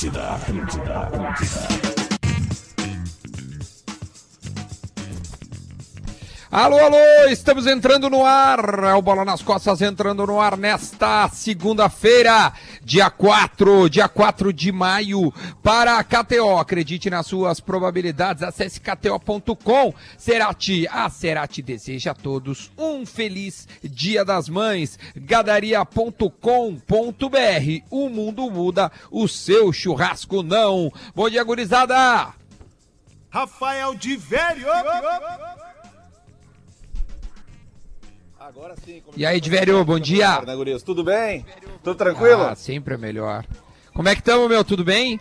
Atlântida, Atlântida, Atlântida. Alô, alô, estamos entrando no ar. É o Bola nas Costas entrando no ar nesta segunda-feira, dia 4, dia 4 de maio, para a KTO. Acredite nas suas probabilidades, acesse kto.com. Cerati, a Cerati deseja a todos um feliz Dia das Mães. Gadaria.com.br. O mundo muda, o seu churrasco não. Bom dia, gurizada. Rafael de Velho. Agora sim. E aí, Divério, bom dia. Né? Tudo bem? Tudo tranquilo? Ah, sempre é melhor. Como é que estamos, meu? Tudo bem?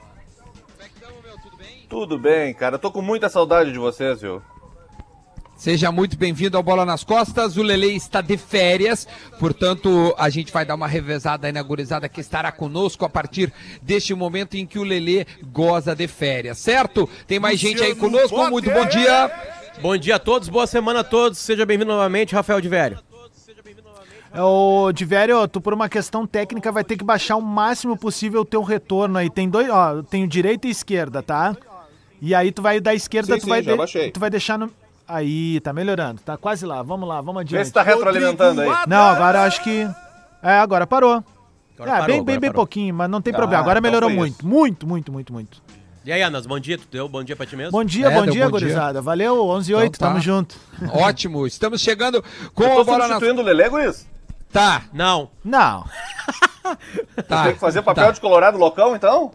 Tudo bem, cara. tô com muita saudade de vocês, viu? Seja muito bem-vindo ao Bola nas Costas. O Lele está de férias, portanto, a gente vai dar uma revezada aí na gurizada que estará conosco a partir deste momento em que o Lele goza de férias, certo? Tem mais gente aí conosco. Muito bom dia. Bom dia a todos, boa semana a todos. Seja bem-vindo novamente, Rafael de Velho. É, o Divério, tu por uma questão técnica vai ter que baixar o máximo possível o teu retorno aí. Tem dois, ó, tem o direita e esquerda, tá? E aí tu vai da esquerda, sim, tu, sim, vai de, tu vai deixar no. Aí, tá melhorando, tá quase lá. Vamos lá, vamos adiante. Vê se tá retroalimentando aí. Não, agora acho que. É, agora parou. Agora é, parou, bem, bem, bem pouquinho, mas não tem ah, problema. Agora então melhorou muito. Muito, muito, muito, muito. E aí, Anas, bom dia, tu deu bom dia pra ti mesmo? Bom dia, é, bom dia, bom gurizada. Dia. Valeu, 11 e 8, então, tá. tamo junto. Ótimo, estamos chegando com Eu tô a bola substituindo na... o Lelê, Guris? Tá. Não. Não. tá. Tem que fazer papel tá. de colorado loucão, então?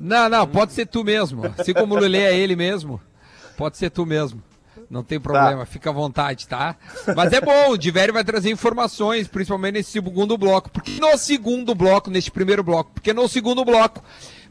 Não, não, pode ser tu mesmo. Assim como o Lelê é ele mesmo, pode ser tu mesmo. Não tem problema, tá. fica à vontade, tá? Mas é bom, o Diverio vai trazer informações, principalmente nesse segundo bloco. Porque no segundo bloco, neste primeiro bloco, porque no segundo bloco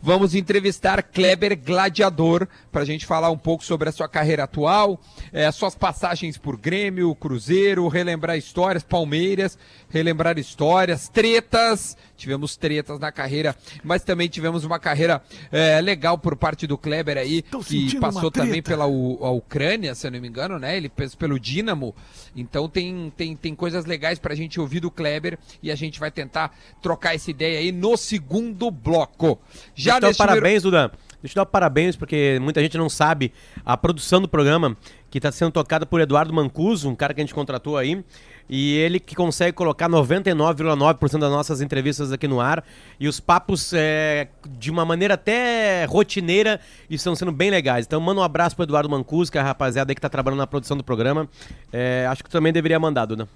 Vamos entrevistar Kleber Gladiador para a gente falar um pouco sobre a sua carreira atual, é, suas passagens por Grêmio, Cruzeiro, relembrar histórias, Palmeiras, relembrar histórias, tretas. Tivemos tretas na carreira, mas também tivemos uma carreira é, legal por parte do Kleber aí, Tô que passou também pela U, Ucrânia, se eu não me engano, né? Ele fez pelo Dinamo. Então tem, tem, tem coisas legais para a gente ouvir do Kleber e a gente vai tentar trocar essa ideia aí no segundo bloco. Já já Deixa parabéns, Dudan. Deixa eu dar parabéns, porque muita gente não sabe a produção do programa, que está sendo tocada por Eduardo Mancuso, um cara que a gente contratou aí. E ele que consegue colocar 99,9% das nossas entrevistas aqui no ar. E os papos, é, de uma maneira até rotineira, estão sendo bem legais. Então, manda um abraço para Eduardo Mancuso, que é a rapaziada aí que está trabalhando na produção do programa. É, acho que também deveria mandar, Duda.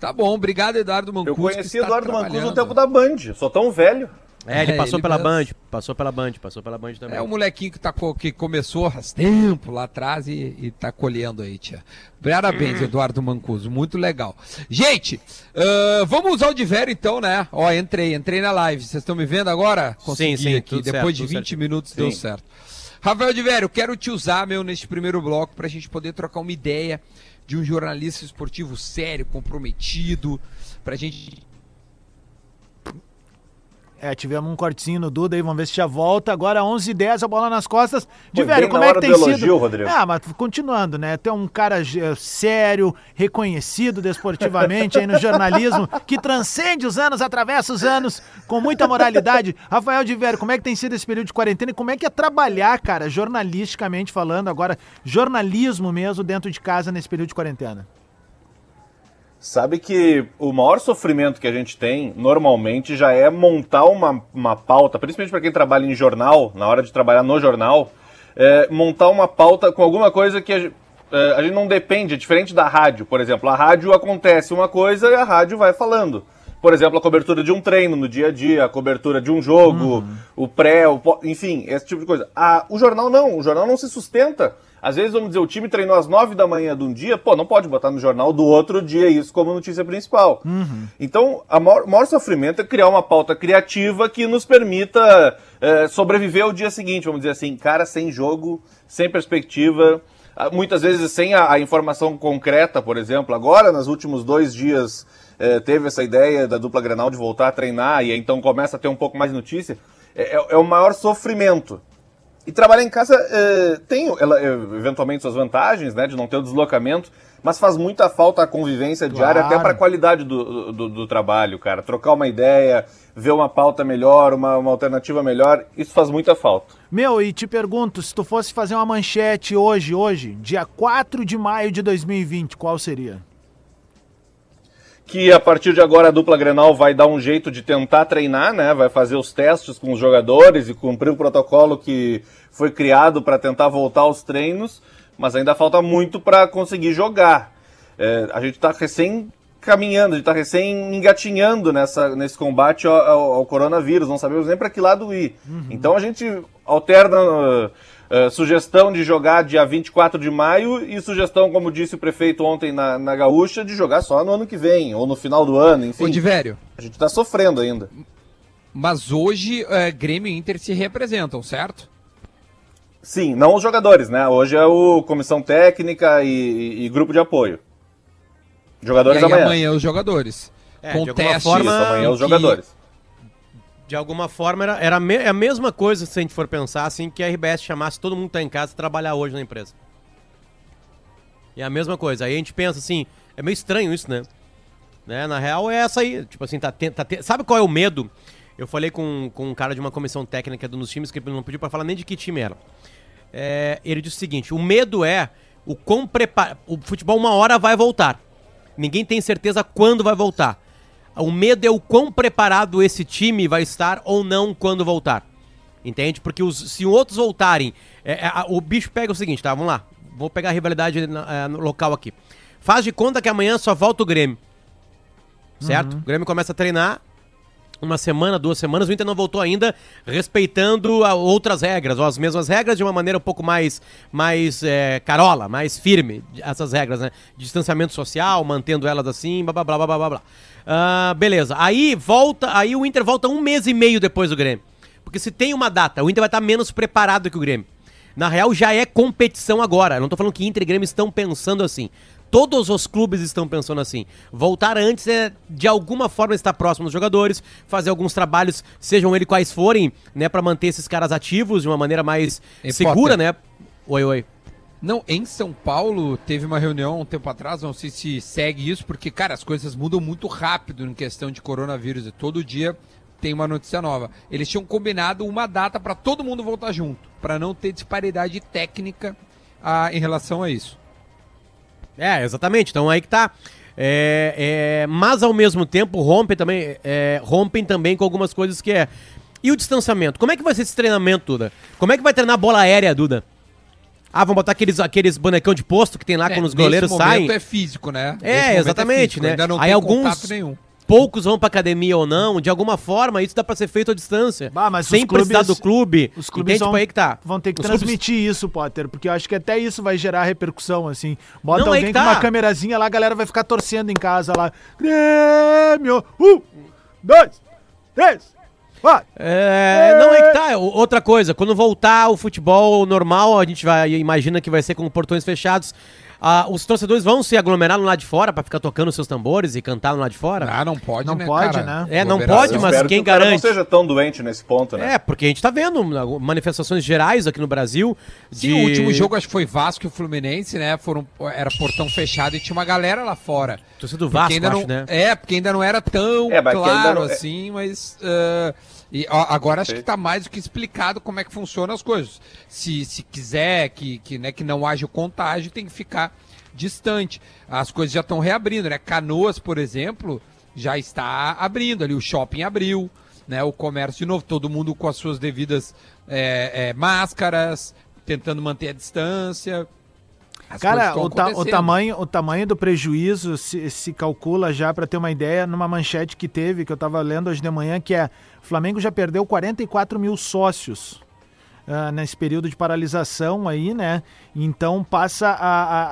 Tá bom, obrigado, Eduardo Mancuso. Eu conheci Eduardo Mancuso no tempo da Band, sou tão velho. É, ele é, passou ele pela Band, passou pela Band, passou pela Band também. É um molequinho que, tá, que começou há tempo lá atrás e, e tá colhendo aí, tia. Parabéns, Eduardo Mancuso, muito legal. Gente, uh, vamos usar o Divério então, né? Ó, entrei, entrei na live. Vocês estão me vendo agora? Consegui sim, sim. Aqui. Depois certo, de 20 certo. minutos sim. deu certo. Rafael Divério, quero te usar, meu, neste primeiro bloco pra gente poder trocar uma ideia de um jornalista esportivo sério, comprometido, pra gente é, tivemos um cortezinho no Duda aí, vamos ver se já volta. Agora 11 h 10 a bola nas costas. De velho, como é que tem sido? Elogio, Rodrigo. Ah, mas continuando, né? Tem um cara eh, sério, reconhecido desportivamente aí no jornalismo, que transcende os anos, atravessa os anos, com muita moralidade. Rafael de Velho, como é que tem sido esse período de quarentena e como é que é trabalhar, cara, jornalisticamente falando, agora, jornalismo mesmo dentro de casa nesse período de quarentena? Sabe que o maior sofrimento que a gente tem, normalmente, já é montar uma, uma pauta, principalmente para quem trabalha em jornal, na hora de trabalhar no jornal, é, montar uma pauta com alguma coisa que a, é, a gente não depende, é diferente da rádio, por exemplo. A rádio acontece uma coisa e a rádio vai falando. Por exemplo, a cobertura de um treino no dia a dia, a cobertura de um jogo, uhum. o pré, o, enfim, esse tipo de coisa. A, o jornal não, o jornal não se sustenta às vezes, vamos dizer, o time treinou às 9 da manhã de um dia, pô, não pode botar no jornal do outro dia isso como notícia principal. Uhum. Então, o maior, maior, sofrimento é criar uma pauta criativa que nos permita é, sobreviver ao dia seguinte, vamos dizer assim, cara, sem jogo, sem perspectiva, muitas vezes sem a, a informação concreta, por exemplo. Agora, nos últimos dois dias, é, teve essa ideia da dupla Grenal de voltar a treinar e então começa a ter um pouco mais de notícia. É, é, é o maior sofrimento. E trabalhar em casa eh, tem ela, eh, eventualmente suas vantagens, né, de não ter o deslocamento, mas faz muita falta a convivência diária Claro. até para a qualidade do, do, do trabalho, cara. Trocar uma ideia, ver uma pauta melhor, uma, uma alternativa melhor, isso faz muita falta. Meu, e te pergunto, se tu fosse fazer uma manchete hoje, hoje, dia 4 de maio de 2020, qual seria? Que a partir de agora a dupla Grenal vai dar um jeito de tentar treinar, né? Vai fazer os testes com os jogadores e cumprir o protocolo que foi criado para tentar voltar aos treinos, mas ainda falta muito para conseguir jogar. É, a gente está recém caminhando, a gente está recém engatinhando nessa, nesse combate ao, ao- ao coronavírus, não sabemos nem para que lado ir. Então a gente alterna uh, uh, sugestão de jogar dia 24 de maio e sugestão, como disse o prefeito ontem na, na Gaúcha, de jogar só no ano que vem, ou no final do ano, enfim. Ô, A gente está sofrendo ainda. mas hoje é, Grêmio e Inter se representam, certo? Sim, não os jogadores, né? Hoje é o comissão técnica e, e- e grupo de apoio. Jogadores e aí amanhã. amanhã os jogadores. É, com de alguma testes forma- Isso, amanhã os que- jogadores. De alguma forma, era, era me- é a mesma coisa, se a gente for pensar, assim, que a RBS chamasse todo mundo que tá em casa trabalhar hoje na empresa. É a mesma coisa. Aí a gente pensa assim, é meio estranho isso, né? né? Na real é essa aí. Tipo assim, tá, tá sabe qual é o medo? Eu falei com, com um cara de uma comissão técnica dos times que não pediu pra falar nem de que time era. É, ele disse o seguinte: o medo é o quão prepar... O futebol uma hora vai voltar. Ninguém tem certeza quando vai voltar. O medo é o quão preparado esse time vai estar ou não quando voltar. Entende? Porque os- se outros voltarem. é, é, o bicho pega o seguinte, tá? Vamos lá. Vou pegar a rivalidade na- é, no local aqui. Faz de conta que amanhã só volta o Grêmio. Certo? O Grêmio começa a treinar. Uma semana, duas semanas, o Inter não voltou ainda, respeitando outras regras, ou as mesmas regras de uma maneira um pouco mais, mais é, carola, mais firme, essas regras, né? Distanciamento social, mantendo elas assim, blá blá blá blá blá blá. Ah, beleza. Aí volta, aí o Inter volta um mês e meio depois do Grêmio. Porque se tem uma data, o Inter vai estar menos preparado que o Grêmio. Na real, já é competição agora. Eu não tô falando que Inter e Grêmio estão pensando assim. Todos os clubes estão pensando assim. Voltar antes é, de alguma forma, estar próximo dos jogadores, fazer alguns trabalhos, sejam eles quais forem, né, para manter esses caras ativos de uma maneira mais E segura, Potter? né? Oi, oi. Não, em São Paulo teve uma reunião um tempo atrás, não sei se segue isso, porque, cara, as coisas mudam muito rápido em questão de coronavírus e todo dia tem uma notícia nova. Eles tinham combinado uma data para todo mundo voltar junto, para não ter disparidade técnica ah, em relação a isso. É, exatamente. Então aí que tá. É, é, mas ao mesmo tempo rompe também, é, rompem também com algumas coisas que é. E o distanciamento? Como é que vai ser esse treinamento, Duda? Como é que vai treinar bola aérea, Duda? Ah, vão botar aqueles, aqueles bonecão de posto que tem lá É, quando os nesse goleiros momento saem. é físico, né? É, Nesse momento exatamente, físico, né? Ainda não Aí tem alguns- nenhum. Poucos vão pra academia ou não, de alguma forma isso dá pra ser feito à distância. Bah, mas sem os clubes- precisar do clube. Os clubes Entende vão, tipo aí que tá. vão ter que Os clubes- transmitir isso, Potter, porque eu acho que até isso vai gerar repercussão, assim. Bota Não, aí alguém que com tá. uma câmerazinha lá, a galera vai ficar torcendo em casa lá. Grêmio! Um, dois, três, É, não é que tá. Outra coisa, quando voltar o futebol normal, a gente vai imagina que vai ser com portões fechados. Ah, os torcedores vão se aglomerar no lado de fora pra ficar tocando seus tambores e cantar no lado de fora? Ah, não pode, Não né, pode, cara? né? É, não pode, mas quem que garante? não seja tão doente nesse ponto, né? É, porque a gente tá vendo uh, manifestações gerais aqui no Brasil. Sim, de- o último jogo acho que foi Vasco e Fluminense, né? Foram, era portão fechado e tinha uma galera lá fora. Torcida do Vasco, ainda acho, não, né? É, porque ainda não era tão É, claro não- é- assim, mas. ah, e, ó, agora acho que tá mais do que explicado como é que funcionam as coisas. Se, se quiser que, que, né, que não haja o contágio, tem que ficar distante. As coisas já estão reabrindo, né? Canoas, por exemplo, já está abrindo ali, o shopping abriu, né? O comércio de novo, todo mundo com as suas devidas é, é, máscaras, tentando manter a distância. As coisas Cara, estão o, ta- o tamanho, o tamanho do prejuízo se, se calcula já, pra ter uma ideia, numa manchete que teve, que eu tava lendo hoje de manhã, que é Flamengo já perdeu 44 mil sócios ah, nesse período de paralisação aí, né? Então passa a,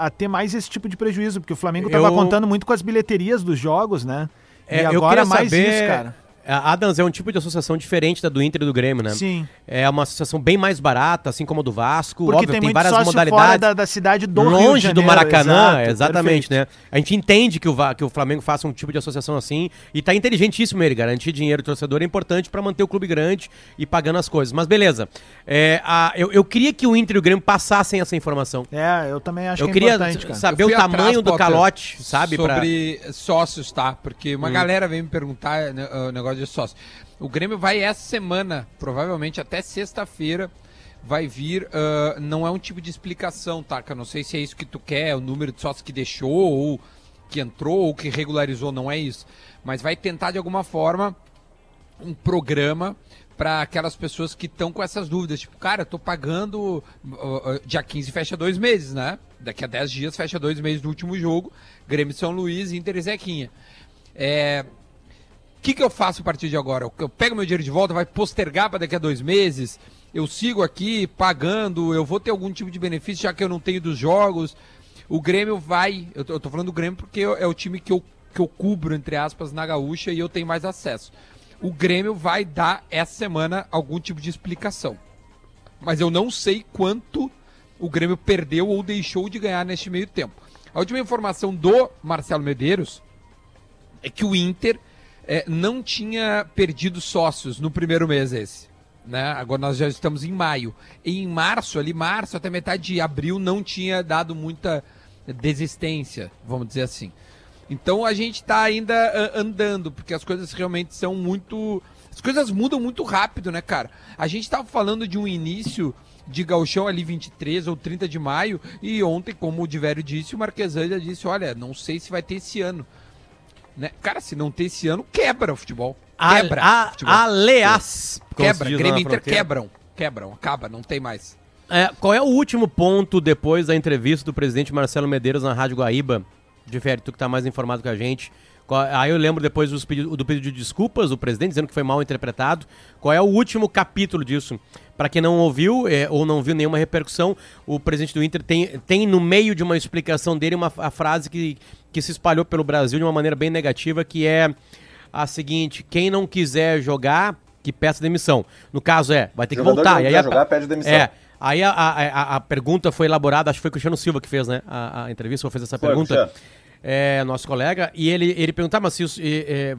a- a ter mais esse tipo de prejuízo, porque o Flamengo tava Eu- contando muito com as bilheterias dos jogos, né? É, e agora mais saber, isso, cara. A Adams é um tipo de associação diferente da do Inter e do Grêmio, né? Sim. É uma associação bem mais barata, assim como a do Vasco. Porque Óbvio, tem, tem, várias modalidades. fora da, da cidade do Rio de longe Janeiro, do Maracanã, exato, exatamente, perfeito. né? A gente entende que o, que o Flamengo faça um tipo de associação assim e tá inteligentíssimo ele. Garantir dinheiro do torcedor é importante pra manter o clube grande e pagando as coisas. Mas beleza. É, a- eu, eu queria que o Inter e o Grêmio passassem essa informação. É, eu também acho eu que é queria importante, cara. saber Eu o fui atrás, tamanho do calote, sabe? pra- Hum. Sobre sócios, tá? Porque uma galera vem me perguntar né, o negócio de sócio. O Grêmio vai essa semana, provavelmente até sexta-feira, vai vir. ah, não é um tipo de explicação, tá? Que eu não sei se é isso que tu quer, o número de sócios que deixou, ou que entrou, ou que regularizou, não é isso. Mas vai tentar de alguma forma um programa para aquelas pessoas que estão com essas dúvidas. Tipo, cara, eu tô pagando. uh, uh, dia 15 fecha dois meses, né? Daqui a 10 dias fecha dois meses do último jogo. Grêmio São Luís, Inter e Zequinha. É. Que, que eu faço a partir de agora? Eu- Eu pego meu dinheiro de volta, vai postergar para daqui a dois meses? Eu sigo aqui pagando, eu vou ter algum tipo de benefício já que eu não tenho dos jogos? O Grêmio vai. Eu tô, eu tô falando do Grêmio porque é o time que eu, que eu cubro, entre aspas, na gaúcha e eu tenho mais acesso. O Grêmio vai dar essa semana algum tipo de explicação. Mas eu não sei quanto o Grêmio perdeu ou deixou de ganhar neste meio tempo. A última informação do Marcelo Medeiros é que o Inter eh, não tinha perdido sócios no primeiro mês esse. Né? Agora nós já estamos em maio. E em março, ali, março até metade de abril, não tinha dado muita desistência, vamos dizer assim. Então a gente está ainda andando, porque as coisas realmente são muito. As coisas mudam muito rápido, né, cara? A gente estava falando de um início de gauchão ali 23 ou 30 de maio, e ontem, como o Divério disse, o Marquesan já disse: olha, não sei se vai ter esse ano. Né? Cara, se não ter esse ano, quebra o futebol. A- Quebra. a- o futebol. Se Quebra. Grêmio Inter quebram. Quebram, acaba, não tem mais. É, qual é o último ponto depois da entrevista do presidente Marcelo Medeiros na Rádio Guaíba? Difere, tu que tá mais informado que a gente. Aí eu lembro depois dos pedi- do pedido de desculpas do presidente, dizendo que foi mal interpretado. Qual é o último capítulo disso? Pra quem não ouviu é, ou não viu nenhuma repercussão, o presidente do Inter tem, tem no meio de uma explicação dele uma a frase que, que se espalhou pelo Brasil de uma maneira bem negativa, que é a seguinte: quem não quiser jogar, que peça demissão. No caso é, vai ter que voltar. E aí a- jogar, pede demissão. É, Aí a, a, a- a pergunta foi elaborada, acho que foi o Cristiano Silva que fez, né? A, a entrevista, ou fez essa Foi, pergunta. Cristiano. É, nosso colega, e ele, ele perguntava mas se os-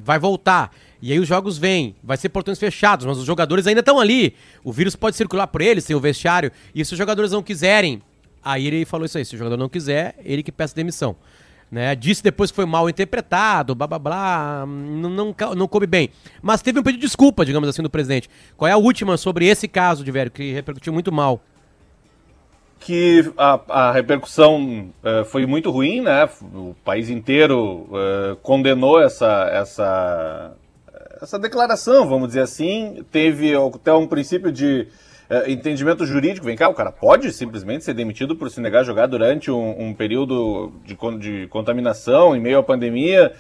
vai voltar. E aí os jogos vêm, vai ser portões fechados, mas os jogadores ainda estão ali. O vírus pode circular por eles, tem o vestiário. E se os jogadores não quiserem, aí ele falou isso aí: se o jogador não quiser, ele que peça demissão. Né? Disse depois que foi mal interpretado, blá blá blá, não, não, não coube bem. Mas teve um pedido de desculpa, digamos assim, do presidente. Qual é a última sobre esse caso, de velho, que repercutiu muito mal? Que a, a repercussão eh, foi muito ruim, né? O país inteiro eh, condenou essa, essa, essa declaração, vamos dizer assim. Teve até um princípio de eh, entendimento jurídico. Vem cá, o cara pode simplesmente ser demitido por se negar a jogar durante um, um período de, de contaminação em meio à pandemia.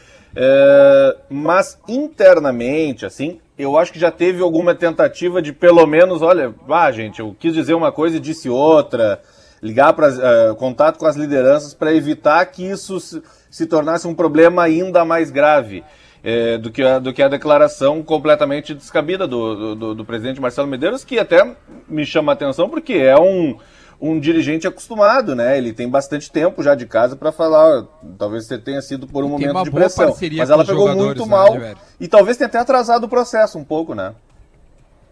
Mas internamente, assim, eu acho que já teve alguma tentativa de pelo menos, olha, ah, gente, eu quis dizer uma coisa e disse outra, ligar para contato com as lideranças para evitar que isso se, se tornasse um problema ainda mais grave eh, do, que a, do que a declaração completamente descabida do, do, do presidente Marcelo Medeiros, que até me chama a atenção porque é um, um dirigente acostumado, né? Ele tem bastante tempo já de casa para falar. Talvez você tenha sido por um Tem momento de boa pressão, parceria mas com ela pegou muito né, mal e talvez tenha até atrasado o processo um pouco, né?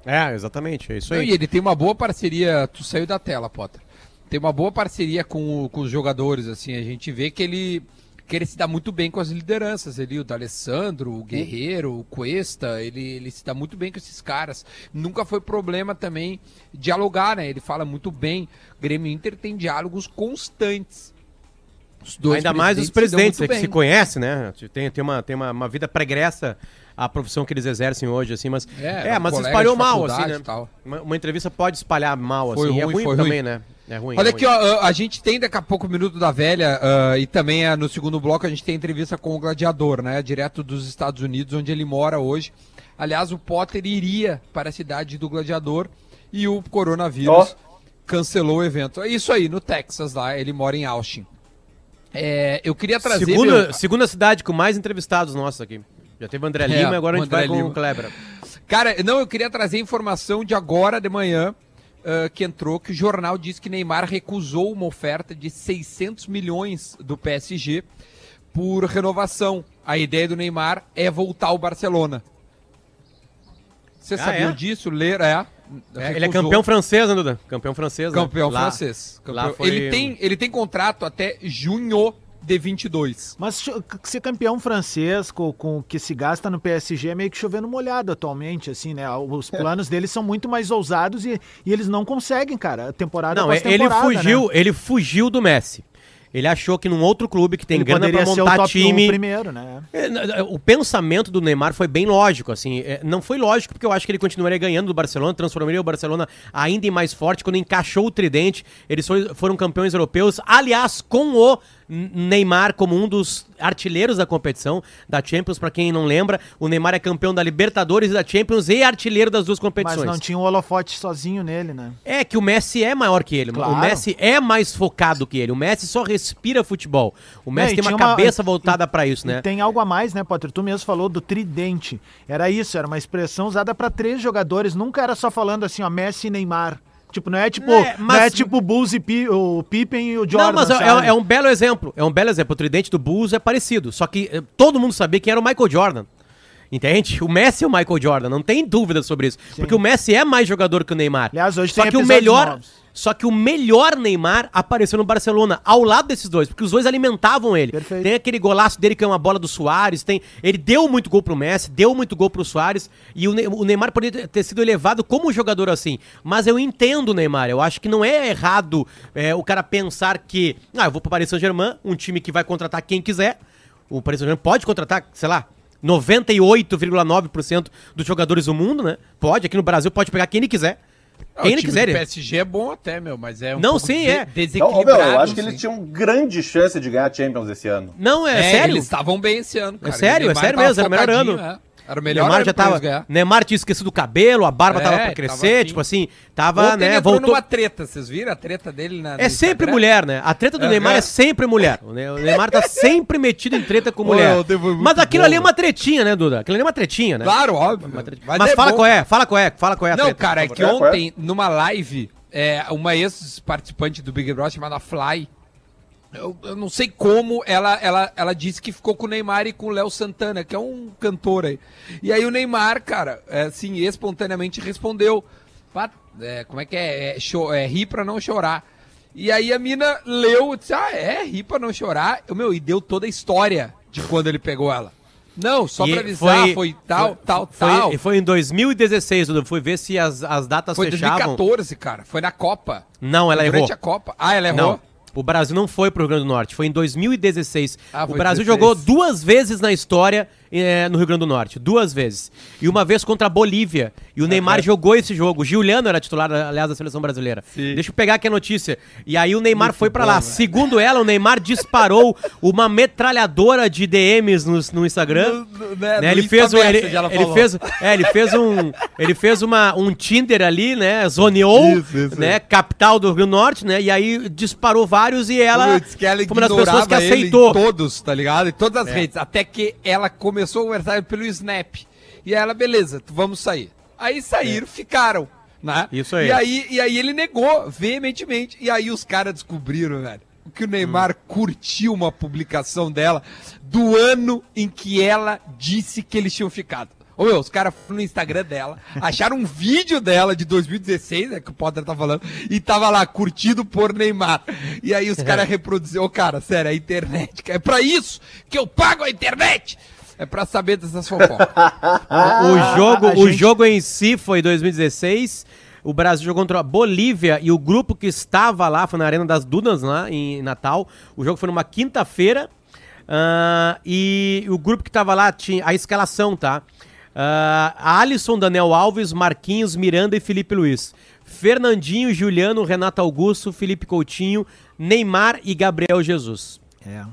É, exatamente, é isso aí. e ele tem uma boa parceria. Tu saiu da tela, Potter. Tem uma boa parceria com, com os jogadores, assim. A gente vê que ele, que ele se dá muito bem com as lideranças. Ele, o D'Alessandro, o Guerreiro, o Cuesta, ele, ele se dá muito bem com esses caras. Nunca foi problema também dialogar, né? Ele fala muito bem. Grêmio e Inter tem diálogos constantes. Os dois Ainda mais os se presidentes muito é que se conhecem, né? Tem, tem, uma, tem uma, uma vida pregressa à profissão que eles exercem hoje, assim, mas. É, É, mas espalhou mal, assim, né? Uma, uma entrevista pode espalhar mal, Foi assim. e é ruim, ruim também, ruim. né? É ruim. Olha é aqui, ó, a gente tem daqui a pouco o Minuto da Velha ah, e também ah, no segundo bloco a gente tem entrevista com o Gladiador, né? Direto dos Estados Unidos, onde ele mora hoje. Aliás, o Potter iria para a cidade do Gladiador e o coronavírus cancelou o evento. É isso aí, no Texas lá, ele mora em Austin. É, eu queria trazer... Segunda, meu- segunda cidade com mais entrevistados nossos aqui. Já teve o André É, Lima e agora a o gente vai André com Lima. o Kleber. Cara, não, eu queria trazer informação de agora de manhã ah, que entrou que o jornal diz que Neymar recusou uma oferta de 600 milhões do PSG por renovação. A ideia do Neymar é voltar ao Barcelona. Você Ah, sabia é? disso? Ler, é. É, ele é campeão francês, né, Duda? Campeão francês. né? Campeão Lá- francês. Campeão- lá foi- ele, tem, ele tem contrato até junho de 22. Mas ser campeão francês com, com o que se gasta no PSG é meio que chovendo molhado atualmente, assim, né? Os planos deles são muito mais ousados e, e eles não conseguem, cara. Temporada Não, após ele temporada, fugiu, né? ele fugiu do Messi. Ele achou que num outro clube que tem Ele grana o montar top time. primeiro, né? É, O pensamento do Neymar foi bem lógico, assim, é, não foi lógico porque eu acho que ele continuaria ganhando do Barcelona, transformaria o Barcelona ainda em mais forte quando encaixou o tridente, eles foi- foram campeões europeus, aliás, com o Neymar como um dos artilheiros da competição da Champions, pra quem não lembra, o Neymar é campeão da Libertadores e da Champions e artilheiro das duas Mas competições. não tinha um holofote sozinho nele, né? É que o Messi é maior que ele. O Claro. Messi é mais focado que ele. O Messi só respira futebol. O Messi Não, e tem uma uma- cabeça e- voltada pra isso, E né? tem algo a mais, né, Potter? Tu mesmo falou do tridente. Era isso, era uma expressão usada pra três jogadores. Nunca era só falando assim, ó, Messi e Neymar. Tipo, não é tipo, É, não mas- é tipo o Bulls e o Pippen e o Jordan. Não, mas é, é um belo exemplo. É um belo exemplo. O tridente do Bulls é parecido. Só que eh, todo mundo sabia que era o Michael Jordan. Entende? O Messi é o Michael Jordan, não tem dúvida sobre isso. Porque o Messi é mais jogador que o Neymar. Aliás, hoje só tem que o melhor, novos. Só que o melhor Neymar apareceu no Barcelona, ao lado desses dois, porque os dois alimentavam ele. Perfeito. Tem aquele golaço dele que é uma bola do Soares, tem, ele deu muito gol pro Messi, deu muito gol pro Soares, e o, Ne- o Neymar poderia ter sido elevado como jogador assim. Mas eu entendo o Neymar, eu acho que não é errado é, o cara pensar que, ah, eu vou pro Paris Saint-Germain, um time que vai contratar quem quiser. O Paris Saint-Germain pode contratar, sei lá, 98,9% dos jogadores do mundo, né? Pode, aqui no Brasil pode pegar quem ele quiser. Quem ele quiser. O ele- PSG é bom até, meu, mas é um Não, pouco sim, de- é. Desequilibrado. meu, eu acho que eles tinham grande chance de ganhar a Champions esse ano. Não, é, É, sério. Eles estavam bem esse ano, cara. sério, O é sério mesmo, era o melhor ano. é. Era o melhor Neymar já tava. ganhar. Neymar tinha esquecido o cabelo, a barba É, tava pra tava crescer, assim. tipo assim, tava, Ontem ele né, entrou voltou. numa treta, vocês viram a treta dele na É sempre mulher, né? A treta do Aham. Neymar é sempre mulher. O Ne- o Neymar tá sempre metido em treta com Ô, mulher. foi muito Mas aquilo bom, ali é uma tretinha, né, Duda? Aquilo ali é uma tretinha, né? Claro, óbvio. Mas, Mas, é fala bom. qual é, fala qual é, fala qual é a Não, treta. cara, é que É, é? ontem, numa live, é, uma ex-participante do Big Brother chamada Fly, eu, eu não sei como, ela, ela, ela disse que ficou com o Neymar e com o Léo Santana, que é um cantor aí. E aí o Neymar, cara, assim, espontaneamente respondeu, "Pá, é, como é que é? É, cho- é rir pra não chorar. E aí a mina leu disse, ah, é, rir pra não chorar. Eu, meu, e deu toda a história de quando ele pegou ela. Não, só E pra avisar, foi, tal, foi- tal, foi, tal. e Foi em 2016, Duda. Fui ver se as, as datas Foi fechavam. 2014, cara. Foi na Copa. Não, ela Foi errou. Durante a Copa. Ah, ela errou? Não. O Brasil não foi pro Rio Grande do Norte, foi em 2016. Ah, o foi Brasil 16. jogou duas vezes na história eh, no Rio Grande do Norte, duas vezes. E uma vez contra a Bolívia. E o Neymar jogou esse jogo. O Giuliano era titular, aliás, da seleção brasileira. Sim. Deixa eu pegar aqui a notícia. E aí o Neymar foi pra bom, lá. Segundo ela, o Neymar disparou uma metralhadora de DMs no, no Instagram. No- né, Né, ele fez, um- ele, ele fez, é, ele fez um, ele fez uma, um Tinder ali, né, zoneou, Isso, isso, né, capital do Rio Norte, né, e aí disparou vários e ela, ela foi uma das pessoas que aceitou. Todos, tá ligado? Em todas as É. redes. Até que ela começou a conversar pelo Snap. E ela, beleza, vamos sair. Aí saíram, ficaram. Né? É. Isso aí. E aí. E aí ele negou veementemente. E aí os caras descobriram, velho, que o Neymar Hum. curtiu uma publicação dela do ano em que ela disse que eles tinham ficado. Ô meu, os caras foram no Instagram dela, acharam um vídeo dela de 2016, né, que o Potter tá falando, e tava lá, curtido por Neymar. E aí os caras reproduziram, ô cara, sério, a internet, é pra isso que eu pago a internet! É pra saber dessas fofocas. O jogo, a o gente- jogo em si foi 2016. O Brasil jogou contra a Bolívia e o grupo que estava lá foi na Arena das Dunas, lá em Natal. O jogo foi numa quinta-feira. ah, e o grupo que estava lá tinha a escalação, tá? Ah, Alisson, Daniel Alves, Marquinhos, Miranda e Felipe Luiz. Fernandinho, Juliano, Renato Augusto, Felipe Coutinho, Neymar e Gabriel Jesus. É.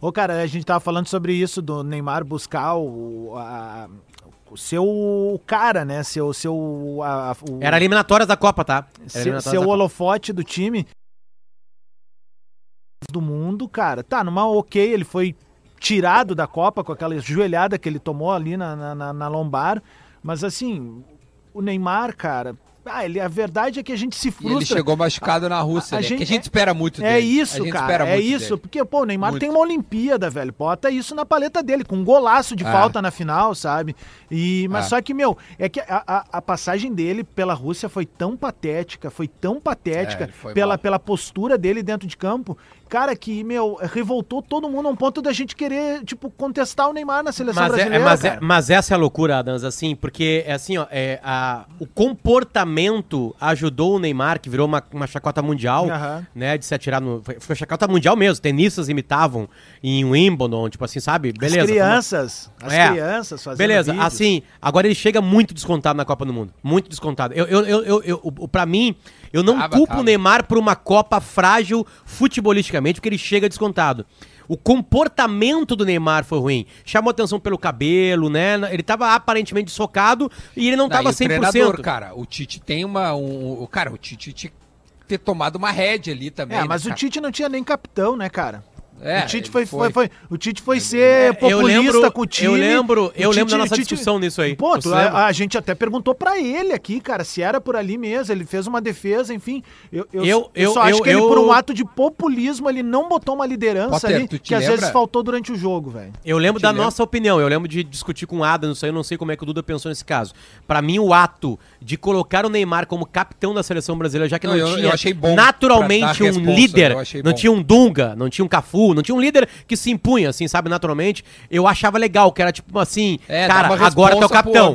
Ô, cara, a gente tava falando sobre isso do Neymar buscar o, a- o seu cara, né? Seu, seu, a- o, Era eliminatórias da Copa, tá? Era seu, seu da Copa. holofote do time do mundo, cara. Tá, numa ok, ele foi tirado da Copa com aquela joelhada que ele tomou ali na, na- na lombar. Mas assim, o Neymar, cara. Ah, ele, a verdade é que a gente se E frustra. ele chegou machucado na Rússia, A- a né? gente- que a gente espera muito É dele. isso, A gente cara. É isso. dele. Porque, pô, o Neymar Muito. tem uma Olimpíada, velho. Bota isso na paleta dele, com um golaço de É. falta na final, sabe? E, mas É. só que, meu, é que a, a- a passagem dele pela Rússia foi tão patética, foi tão patética É, pela, mal. pela postura dele dentro de campo, cara, que, meu, revoltou todo mundo a um ponto da gente querer, tipo, contestar o Neymar na seleção Mas, é, brasileira. mas, é- mas essa é a loucura, Adams, assim, porque é assim, ó, é, a, o comportamento ajudou o Neymar, que virou uma, uma chacota mundial, Aham. né, de se atirar no... Foi, foi chacota mundial mesmo, tenistas imitavam em Wimbledon, tipo assim, sabe? Beleza. as crianças, as É. crianças fazendo Beleza, vídeos. assim, agora ele chega muito descontado na Copa do Mundo. Muito descontado. Eu, eu, eu, eu, eu- pra mim, eu não Tava, culpo tava. o Neymar por uma Copa frágil futebolisticamente, porque ele chega descontado. O comportamento do Neymar foi ruim. Chamou atenção pelo cabelo, né? Ele tava aparentemente socado e ele não, Não, tava e o 100%. treinador, cara, o Tite tem uma. Um, o- cara, o Tite ter tomado uma rédea ali também. É, né, mas o cara? Tite não tinha nem capitão, né, cara? É, o Tite foi, foi. foi. foi- o Tite foi ser eu populista lembro- com o time. eu lembro- eu lembro da nossa discussão nisso aí. Pô, tu- a, a gente até perguntou pra ele aqui, cara, se era por ali mesmo. Ele fez uma defesa, enfim. Eu, eu, Eu- eu só eu- acho eu- que ele, eu- por um ato de populismo, ele não botou uma liderança Potter, ali que às lembra? vezes faltou durante o jogo, velho. Eu lembro da lembra? nossa opinião, eu lembro de discutir com o Adam, isso aí eu não sei como é que o Duda pensou nesse caso. Pra mim, o ato de colocar o Neymar como capitão da seleção brasileira, já que não, Não, eu- tinha eu achei bom naturalmente um responsa, líder, não bom. tinha um Dunga, não tinha um Cafu, não tinha um líder que se impunha, assim, sabe, naturalmente. Eu achava legal, que era tipo assim, É, cara, agora tu é o capitão.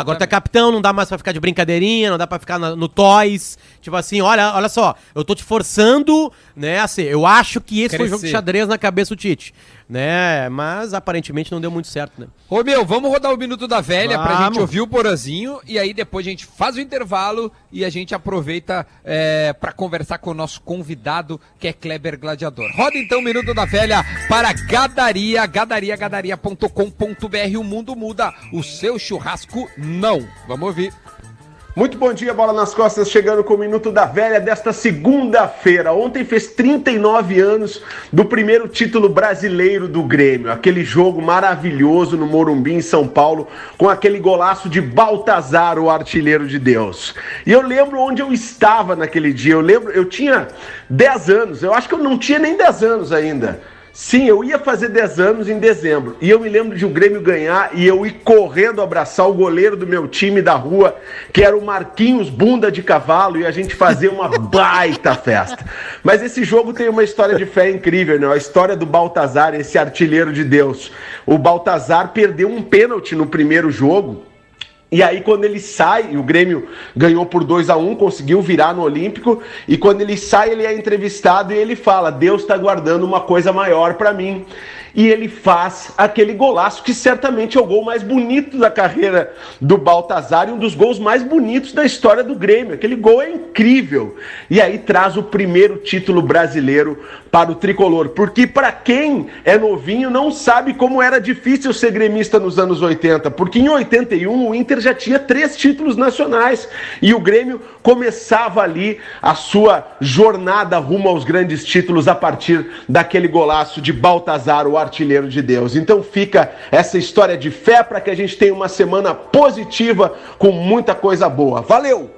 Agora tu é capitão, não dá mais pra ficar de brincadeirinha, não dá pra ficar na- no toys. Tipo assim, olha, olha só, eu tô te forçando, né, assim, eu acho que esse foi o jogo de xadrez na cabeça do Tite, né, mas aparentemente não deu muito certo, né. Ô meu, vamos rodar o Minuto da Velha pra Vamos. gente ouvir o Porazinho e aí depois a gente faz o intervalo e a gente aproveita é, para conversar com o nosso convidado que é Kleber Gladiador. Roda então o Minuto da Velha para Gadaria, gadaria, gadaria.com.br. O mundo muda, o seu churrasco não. Vamos ouvir. Muito bom dia, bola nas costas, chegando com o Minuto da Velha desta segunda-feira. Ontem fez 39 anos do primeiro título brasileiro do Grêmio. Aquele jogo maravilhoso no Morumbi, em São Paulo, com aquele golaço de Baltazar, o artilheiro de Deus. E eu lembro onde eu estava naquele dia. Eu lembro, eu tinha 10 anos, eu acho que eu não tinha nem 10 anos ainda. Sim, eu ia fazer 10 anos em dezembro. E eu me lembro de o Grêmio ganhar e eu ir correndo abraçar o goleiro do meu time da rua, que era o Marquinhos Bunda de Cavalo, e a gente fazer uma baita festa. Mas esse jogo tem uma história de fé incrível, né? A história do Baltazar, esse artilheiro de Deus. O Baltazar perdeu um pênalti no primeiro jogo. E aí, quando ele sai, o Grêmio ganhou por 2 a 1 conseguiu virar no Olímpico. E quando ele sai, ele é entrevistado e ele fala: Deus está guardando uma coisa maior para mim. E ele faz aquele golaço que certamente é o gol mais bonito da carreira do Baltazar e um dos gols mais bonitos da história do Grêmio. Aquele gol é incrível. E aí traz o primeiro título brasileiro para o tricolor. Porque para quem é novinho não sabe como era difícil ser gremista nos anos 80. Porque em 81 o Inter já tinha três títulos nacionais e o Grêmio começava ali a sua jornada rumo aos grandes títulos a partir daquele golaço de Baltazar, o artilheiro de Deus. Então fica essa história de fé para que a gente tenha uma semana positiva com muita coisa boa. Valeu!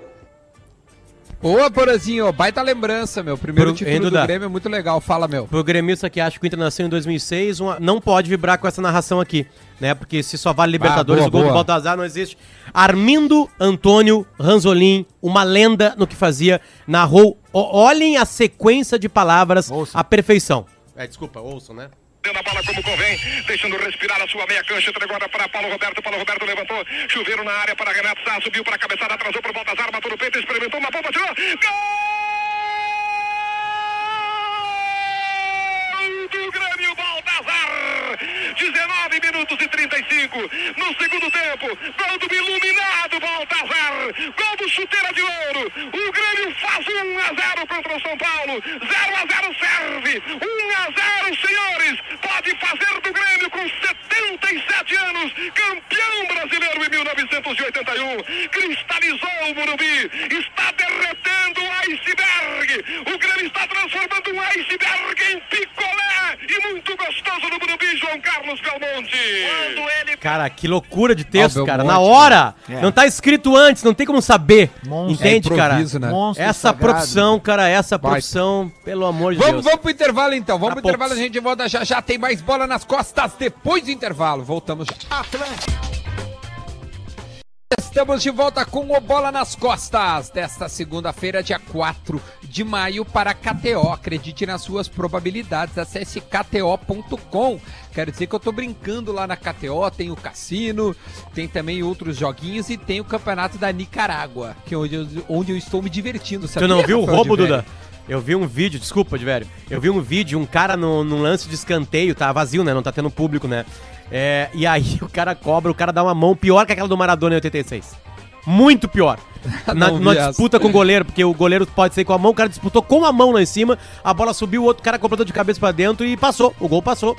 Boa, Porazinho, baita lembrança, meu. Primeiro Pro- título do? Grêmio é muito legal. Fala, meu. Pro gremista que acha que o Inter nasceu em 2006, uma- não pode vibrar com essa narração aqui, né? Porque se só vale Libertadores, boa, o gol boa. do Baltazar não existe. Armindo Antônio Ranzolin, uma lenda no que fazia, narrou. O- olhem a sequência de palavras, Ouçam. a perfeição. É, desculpa, ouçam, né? Dando a bola como convém, deixando respirar a sua meia cancha, entregou para Paulo Roberto, Paulo Roberto levantou, chuveiro na área para Renato Sá, subiu para a cabeçada, atrasou para o Baltazar, matou no peito, experimentou uma bomba, tirou, gol do Grêmio Baltazar, 19 minutos e 35, no segundo tempo, gol do iluminado Baltazar, gol do chuteira de ouro, o Grêmio faz 1 a 0 contra o São Paulo, 0 a 0 serve, 1 a 0 senhores, pode fazer do Grêmio com 77 anos, campeão brasileiro em 1981, cristalizou o Morumbi, está derretendo o iceberg, o Grêmio está transformando um iceberg em picolé e muito gostoso no Morumbi, João Carlos. Matheus Belmonte. Quando ele Cara, que loucura de texto, o cara. Na hora! É. Não tá escrito antes, não tem como saber. Monstro. Entende, É cara? né? Essa sagrado. profissão, cara, essa Vai. profissão, pelo amor de Vamos, Deus. vamos pro intervalo então. Vamos pro intervalo, a gente volta já já. Tem mais bola nas costas depois do intervalo. Voltamos já. Estamos de volta com o Bola nas Costas desta segunda-feira, dia 4 de maio, para KTO. Acredite nas suas probabilidades. Acesse KTO.com. Quero dizer que eu tô brincando lá na KTO. Tem o cassino, tem também outros joguinhos e tem o campeonato da Nicarágua, que é onde eu, onde eu estou me divertindo. Tu não sabia, viu o roubo? Duda? Eu vi um vídeo, desculpa, de velho. Eu vi um vídeo, um cara no, num lance de escanteio, tá vazio, né? Não tá tendo público, né? É, e aí o cara cobra, o cara dá uma mão pior que aquela do Maradona em 86. Muito pior. Na, numa disputa com o goleiro, porque o goleiro pode ser com a mão, o cara disputou com a mão lá em cima, a bola subiu, o outro cara completou de cabeça pra dentro e passou. O gol passou.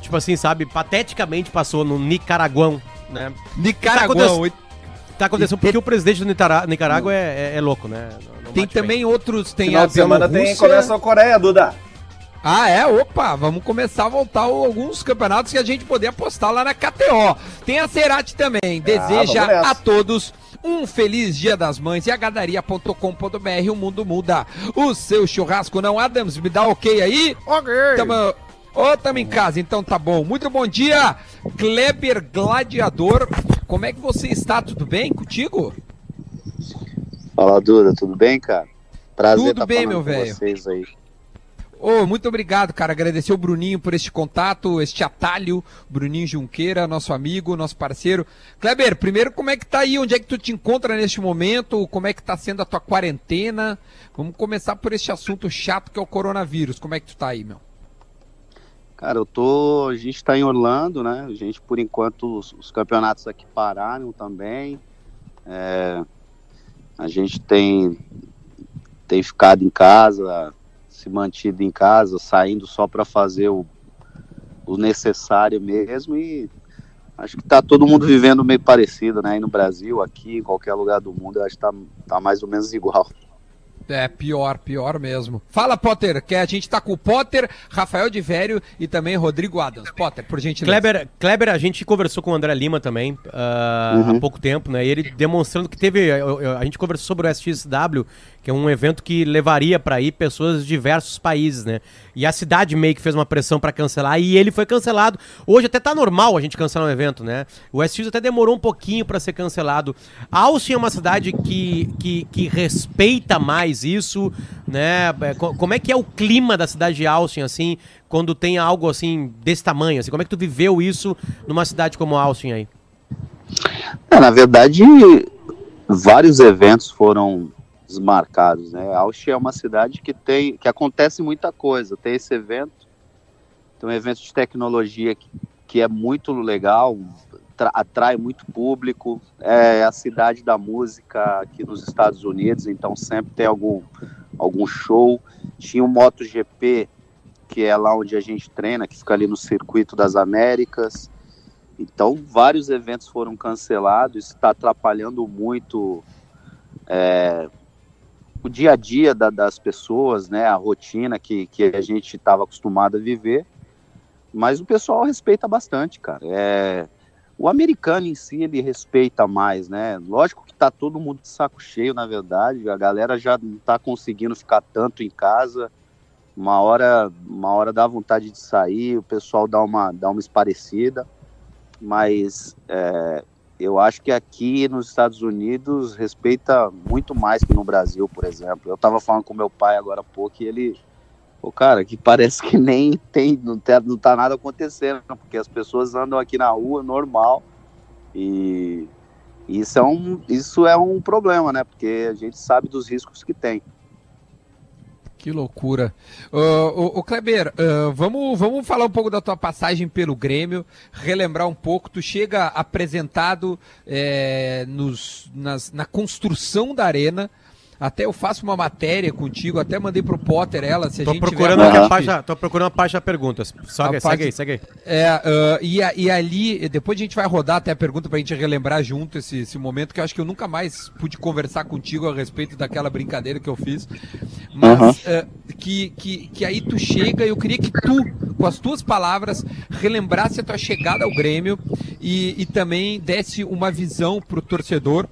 Tipo assim, sabe? Pateticamente passou no Nicaraguão, né? Nicarágua. Tá acontecendo- Tá porque o presidente do Nicarágua é, é- é louco, né? Não- não Tem bate bem. também outros, tem Final a semana tem começa a Coreia, Duda. Ah, é? Opa, vamos começar a voltar alguns campeonatos que a gente poder apostar lá na KTO. Tem a Cerati também. Deseja vamos nessa. a todos um feliz Dia das Mães e a gadaria.com.br. O mundo muda. O seu churrasco não, Adams? Me dá ok aí? Ok. Tamo... Ô, tamo em casa, então tá bom. Muito bom dia, Kleber Gladiador. Como é que você está? Tudo bem contigo? Fala, Duda, tudo bem, cara? Prazer Tudo tá bem, falando meu com velho. vocês aí. Ô, muito obrigado, cara. Agradecer o Bruninho por este contato, este atalho. Bruninho Junqueira, nosso amigo, nosso parceiro. Kleber, primeiro, como é que tá aí? Onde é que tu te encontra neste momento? Como é que tá sendo a tua quarentena? Vamos começar por este assunto chato que é o coronavírus. Como é que tu tá aí, meu? Cara, eu tô. A gente tá em Orlando, né? A gente, por enquanto, os, os campeonatos aqui pararam também. É, a gente tem, tem ficado em casa, se mantido em casa, saindo só para fazer o, o necessário mesmo e acho que tá todo mundo vivendo meio parecido, né? Aí no Brasil, aqui, em qualquer lugar do mundo, eu acho que tá, tá mais ou menos igual. É, pior, pior mesmo. Fala, Potter, que a gente tá com o Potter, Rafael de Vério e também Rodrigo Adams. Potter, por gentileza. Kleber, Kleber, a gente conversou com o André Lima também ah, Uhum. há pouco tempo, né? E ele demonstrando que teve. A gente conversou sobre o SXW, que é um evento que levaria para ir pessoas de diversos países, né? E a cidade meio que fez uma pressão para cancelar e ele foi cancelado. Hoje até tá normal a gente cancelar um evento, né? O SX até demorou um pouquinho para ser cancelado. Austin é uma cidade que, que, que respeita mais isso, né? É, co- Como é que é o clima da cidade de Austin, assim, quando tem algo assim desse tamanho? Assim, como é que tu viveu isso numa cidade como Austin aí? É, na verdade, vários eventos foram desmarcados, né? Austin é uma cidade que tem, que acontece muita coisa. Tem esse evento, tem um evento de tecnologia que, que é muito legal, tra- atrai muito público. É a cidade da música aqui nos Estados Unidos, então sempre tem algum algum show. Tinha o MotoGP, que é lá onde a gente treina, que fica ali no circuito das Américas. Então, vários eventos foram cancelados, isso está atrapalhando muito é, o dia a dia da- das pessoas, né, a rotina que, que a gente estava acostumado a viver. Mas o pessoal respeita bastante, cara. É, o americano em si, ele respeita mais, né? Lógico que tá todo mundo de saco cheio, na verdade. A galera já não tá conseguindo ficar tanto em casa. Uma hora, uma hora dá vontade de sair, o pessoal dá uma, dá uma esparecida mas é, eu acho que aqui nos Estados Unidos respeita muito mais que no Brasil, por exemplo. Eu estava falando com meu pai agora há pouco e ele, o cara, que parece que nem tem, não, tá, não tá nada acontecendo, porque as pessoas andam aqui na rua normal e isso é um, isso é um problema, né? Porque a gente sabe dos riscos que tem. Que loucura. Ô, ô, ô, Kleber, vamos, vamos falar um pouco da tua passagem pelo Grêmio, relembrar um pouco. Tu chega apresentado eh, nos, nas- na construção da arena. Até eu faço uma matéria contigo, até mandei pro Potter ela, se a Tô gente procurando tiver a página, tô procurando a página perguntas. Segue, A segue aí, segue aí. É, ah, e, a- e ali, depois a gente vai rodar até a pergunta pra gente relembrar junto esse, esse momento, que eu acho que eu nunca mais pude conversar contigo a respeito daquela brincadeira que eu fiz. Mas Aham. ah, que, que, que aí tu chega, eu queria que tu, com as tuas palavras, relembrasse a tua chegada ao Grêmio e, e também desse uma visão pro torcedor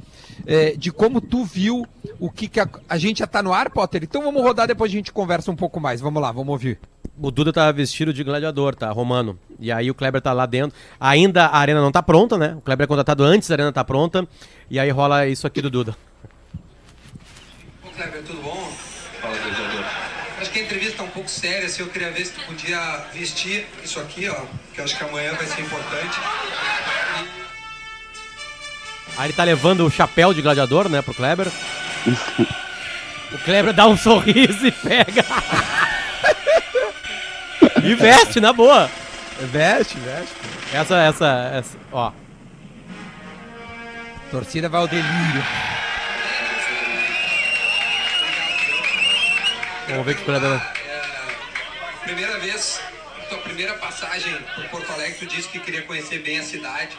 é, de como tu viu o que, que a, a gente já tá no ar, Potter. Então vamos rodar, depois a gente conversa um pouco mais. Vamos lá, vamos ouvir. O Duda tá vestido de gladiador, tá? Romano. E aí o Kleber tá lá dentro. Ainda a arena não tá pronta, né? O Kleber é contratado antes da arena tá pronta. E aí rola isso aqui do Duda. Bom, Kleber, tudo bom? Fala, gladiador. Acho que a entrevista tá um pouco séria, assim, eu queria ver se tu podia vestir isso aqui, ó, que eu acho que amanhã vai ser importante. Aí ele tá levando o chapéu de gladiador, né, pro Kleber. O Kleber dá um sorriso e pega. e veste, na boa. Veste, veste. Essa, essa, essa, ó. Torcida vai ao delírio. Vamos ver o que o Kleber... Primeira vez, tua primeira passagem por Porto Alegre, tu disse que queria conhecer bem a cidade.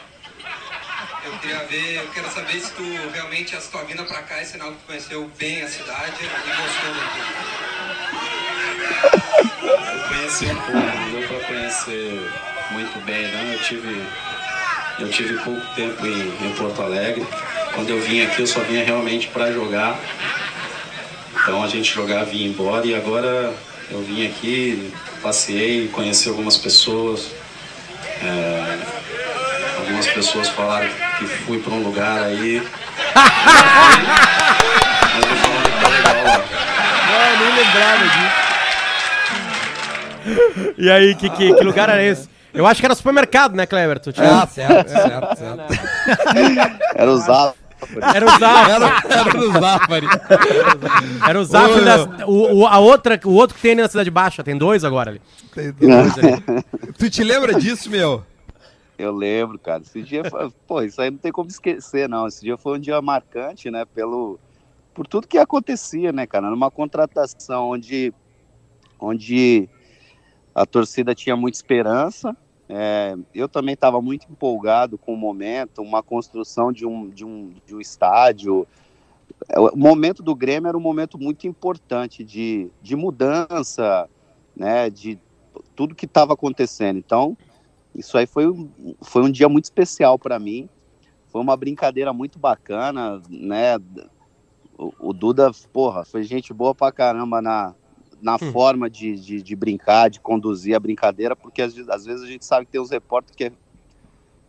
Eu queria ver, eu quero saber se tu realmente, a tua vinda pra cá é sinal que tu conheceu bem a cidade e gostou daqui. Eu conheci um pouco, não deu pra conhecer muito bem, não. Eu tive, eu tive pouco tempo em, em Porto Alegre. Quando eu vim aqui, eu só vinha realmente para jogar. Então a gente jogava e ia embora. E agora eu vim aqui, passei, conheci algumas pessoas. É, algumas pessoas falaram que fui para um lugar aí. Mas me falaram que tá legal lá. Não, nem lembrava disso. E aí, que, que, que lugar era esse? Eu acho que era supermercado, né, Kleber? Tu tinha... Ah, certo, certo, certo. Era o Zafari. Era o Zafari. Era, era no Zafari. Era o Zafari Ô, da, o, o- a outra, o outro que tem ali na Cidade Baixa, tem dois agora ali. Tem dois ali. Tu te lembra disso, meu? Eu lembro, cara. Esse dia foi, pô, isso aí não tem como esquecer, não. Esse dia foi um dia marcante, né, pelo por tudo que acontecia, né, cara, numa contratação onde onde a torcida tinha muita esperança. é, eu também estava muito empolgado com o momento, uma construção de um, de um, de um estádio. É, O momento do Grêmio era um momento muito importante de, de mudança, né, de tudo que estava acontecendo. Então, isso aí foi, um- foi um dia muito especial para mim. Foi uma brincadeira muito bacana, né? O, o Duda, porra, foi gente boa pra caramba na, na forma de, de, de brincar, de conduzir a brincadeira, porque às, vezes- às vezes a gente sabe que tem uns repórteres que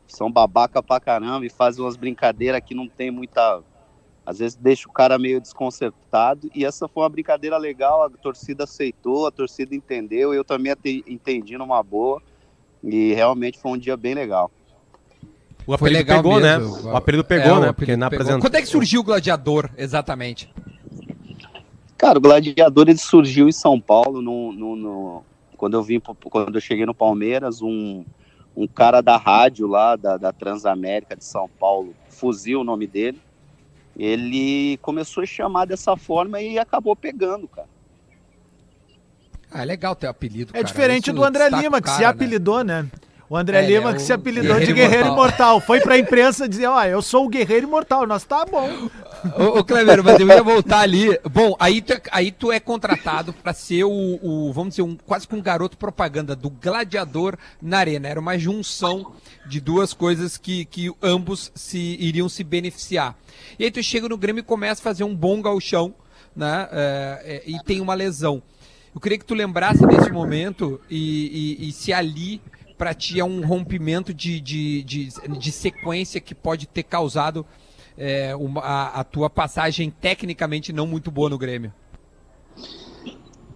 são babaca pra caramba e fazem umas brincadeiras que não tem muita. Às vezes deixa o cara meio desconcertado. E essa foi uma brincadeira legal, a torcida aceitou, a torcida entendeu, eu também entendi numa boa. E realmente foi um dia bem legal. O Foi apelido legal pegou, mesmo. né? O apelido É, pegou, o né? apelido Porque na pegou. apresentação. Quando é que surgiu o Gladiador, exatamente? Cara, o Gladiador ele surgiu em São Paulo no, no- no- quando eu vim quando eu cheguei no Palmeiras, um, um cara da rádio lá da, da Transamérica de São Paulo, Fuzil o nome dele, ele começou a chamar dessa forma e acabou pegando, cara. Ah, é legal ter apelido, É cara. diferente Isso do André Lima, que se cara, né? apelidou, né? O André É, Lima é que se apelidou de Guerreiro Guerreiro Imortal. Imortal. Foi pra imprensa dizer, ó, eu sou o Guerreiro Imortal. Nós tá bom. Ô, ô Cleber, mas eu ia voltar ali. Bom, aí tu é, aí tu é contratado pra ser o, o, vamos dizer, um, quase que um garoto propaganda do gladiador na arena. Era uma junção de duas coisas que, que ambos se iriam se beneficiar. E aí tu chega no Grêmio e começa a fazer um bom galchão, né? é, é, e tem uma lesão. Eu queria que tu lembrasse desse momento e, e- e se ali pra ti é um rompimento de, de, de, de sequência que pode ter causado é, uma- a, a tua passagem tecnicamente não muito boa no Grêmio.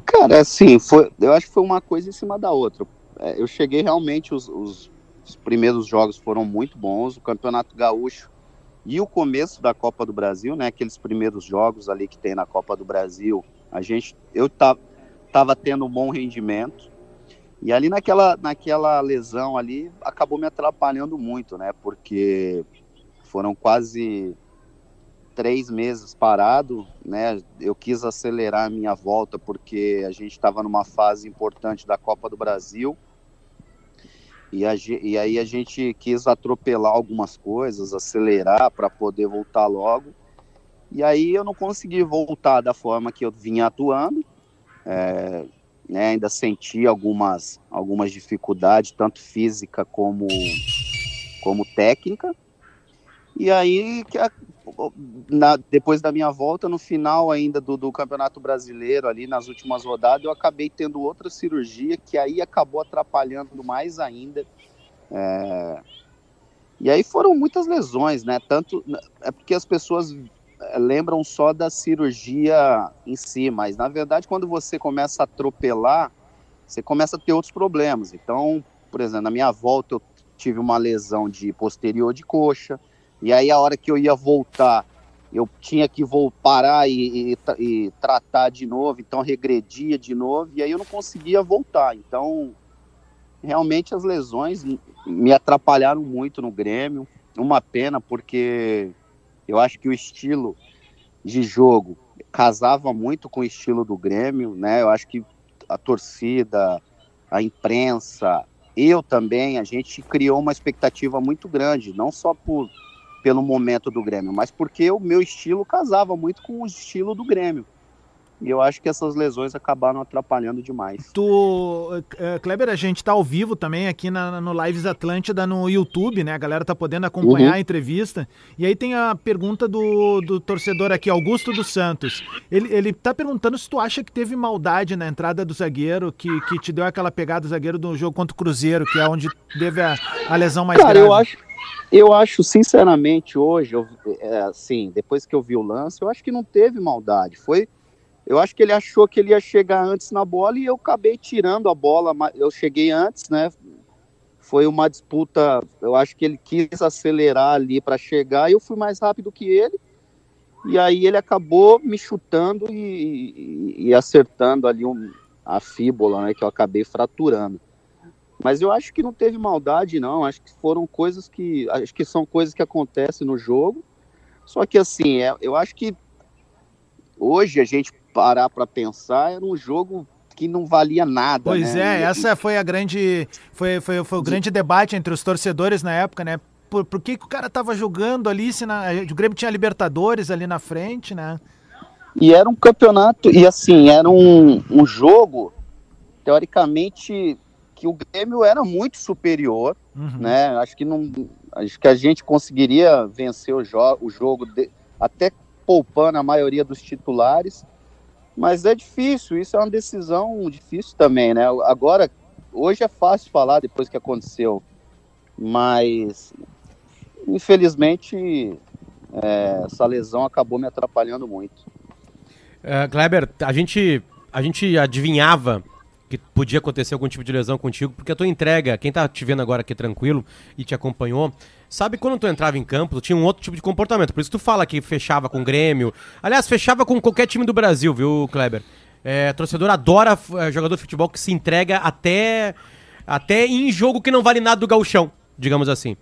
Cara, assim, foi, eu acho que foi uma coisa em cima da outra. É, eu cheguei realmente, os, os- os primeiros jogos foram muito bons, o Campeonato Gaúcho e o começo da Copa do Brasil, né? Aqueles primeiros jogos ali que tem na Copa do Brasil, a gente, eu tava, tava tendo um bom rendimento. E ali naquela, naquela lesão ali, acabou me atrapalhando muito, né? Porque foram quase três meses parado, né? Eu quis acelerar a minha volta porque a gente estava numa fase importante da Copa do Brasil. E, a e aí a gente quis atropelar algumas coisas, acelerar para poder voltar logo. E aí eu não consegui voltar da forma que eu vinha atuando. É, né, ainda senti algumas, algumas dificuldades, tanto física como, como técnica. E aí, na- depois da minha volta, no final ainda do, do Campeonato Brasileiro, ali nas últimas rodadas, eu acabei tendo outra cirurgia que aí acabou atrapalhando mais ainda. É, E aí foram muitas lesões, né? Tanto é porque as pessoas lembram só da cirurgia em si, mas na verdade quando você começa a atropelar, você começa a ter outros problemas. Então, por exemplo, na minha volta eu tive uma lesão de posterior de coxa, e aí a hora que eu ia voltar, eu tinha que vol- parar e, e e tratar de novo, então regredia de novo, e aí eu não conseguia voltar. Então, realmente as lesões me atrapalharam muito no Grêmio. Uma pena, porque eu acho que o estilo de jogo casava muito com o estilo do Grêmio, né? Eu acho que a torcida, a imprensa, eu também, a gente criou uma expectativa muito grande, não só por pelo momento do Grêmio, mas porque o meu estilo casava muito com o estilo do Grêmio. E eu acho que essas lesões acabaram atrapalhando demais. Tu, eh, Kleber, a gente tá ao vivo também aqui na, no Lives Atlântida no YouTube, né? A galera tá podendo acompanhar Uhum. a entrevista. E aí tem a pergunta do, do torcedor aqui, Augusto dos Santos. Ele, ele tá perguntando se tu acha que teve maldade na entrada do zagueiro, que, que te deu aquela pegada do zagueiro do jogo contra o Cruzeiro, que é onde teve a, a lesão mais Cara, grave. eu acho, eu acho, sinceramente, hoje, eu, é, assim, depois que eu vi o lance, eu acho que não teve maldade. Foi. Eu acho que ele achou que ele ia chegar antes na bola e eu acabei tirando a bola. Eu cheguei antes, né? Foi uma disputa. Eu acho que ele quis acelerar ali para chegar e eu fui mais rápido que ele. E aí ele acabou me chutando e, e- e acertando ali um- a fíbula, né? Que eu acabei fraturando. Mas eu acho que não teve maldade, não. Acho que foram coisas que. Acho que são coisas que acontecem no jogo. Só que assim, é, eu acho que hoje a gente parar para pensar era um jogo que não valia nada. Pois né? é, essa foi a grande. Foi, foi, foi o grande debate entre os torcedores na época, né? Por, por que, que o cara tava jogando ali, se na, o Grêmio tinha Libertadores ali na frente, né? E era um campeonato, e assim, era um, um jogo, teoricamente, que o Grêmio era muito superior, Uhum. né? Acho que não. Acho que a gente conseguiria vencer o, jo o jogo de- até poupando a maioria dos titulares. Mas é difícil, isso é uma decisão difícil também, né? Agora, hoje é fácil falar depois que aconteceu, mas infelizmente é, essa lesão acabou me atrapalhando muito. É, Kleber, a gente, a gente adivinhava que podia acontecer algum tipo de lesão contigo, porque a tua entrega, quem tá te vendo agora aqui tranquilo e te acompanhou, sabe quando tu entrava em campo, tu tinha um outro tipo de comportamento. Por isso tu fala que fechava com o Grêmio. Aliás, fechava com qualquer time do Brasil, viu, Kleber? É, torcedor adora é, jogador de futebol que se entrega até, até em jogo que não vale nada do gauchão, digamos assim.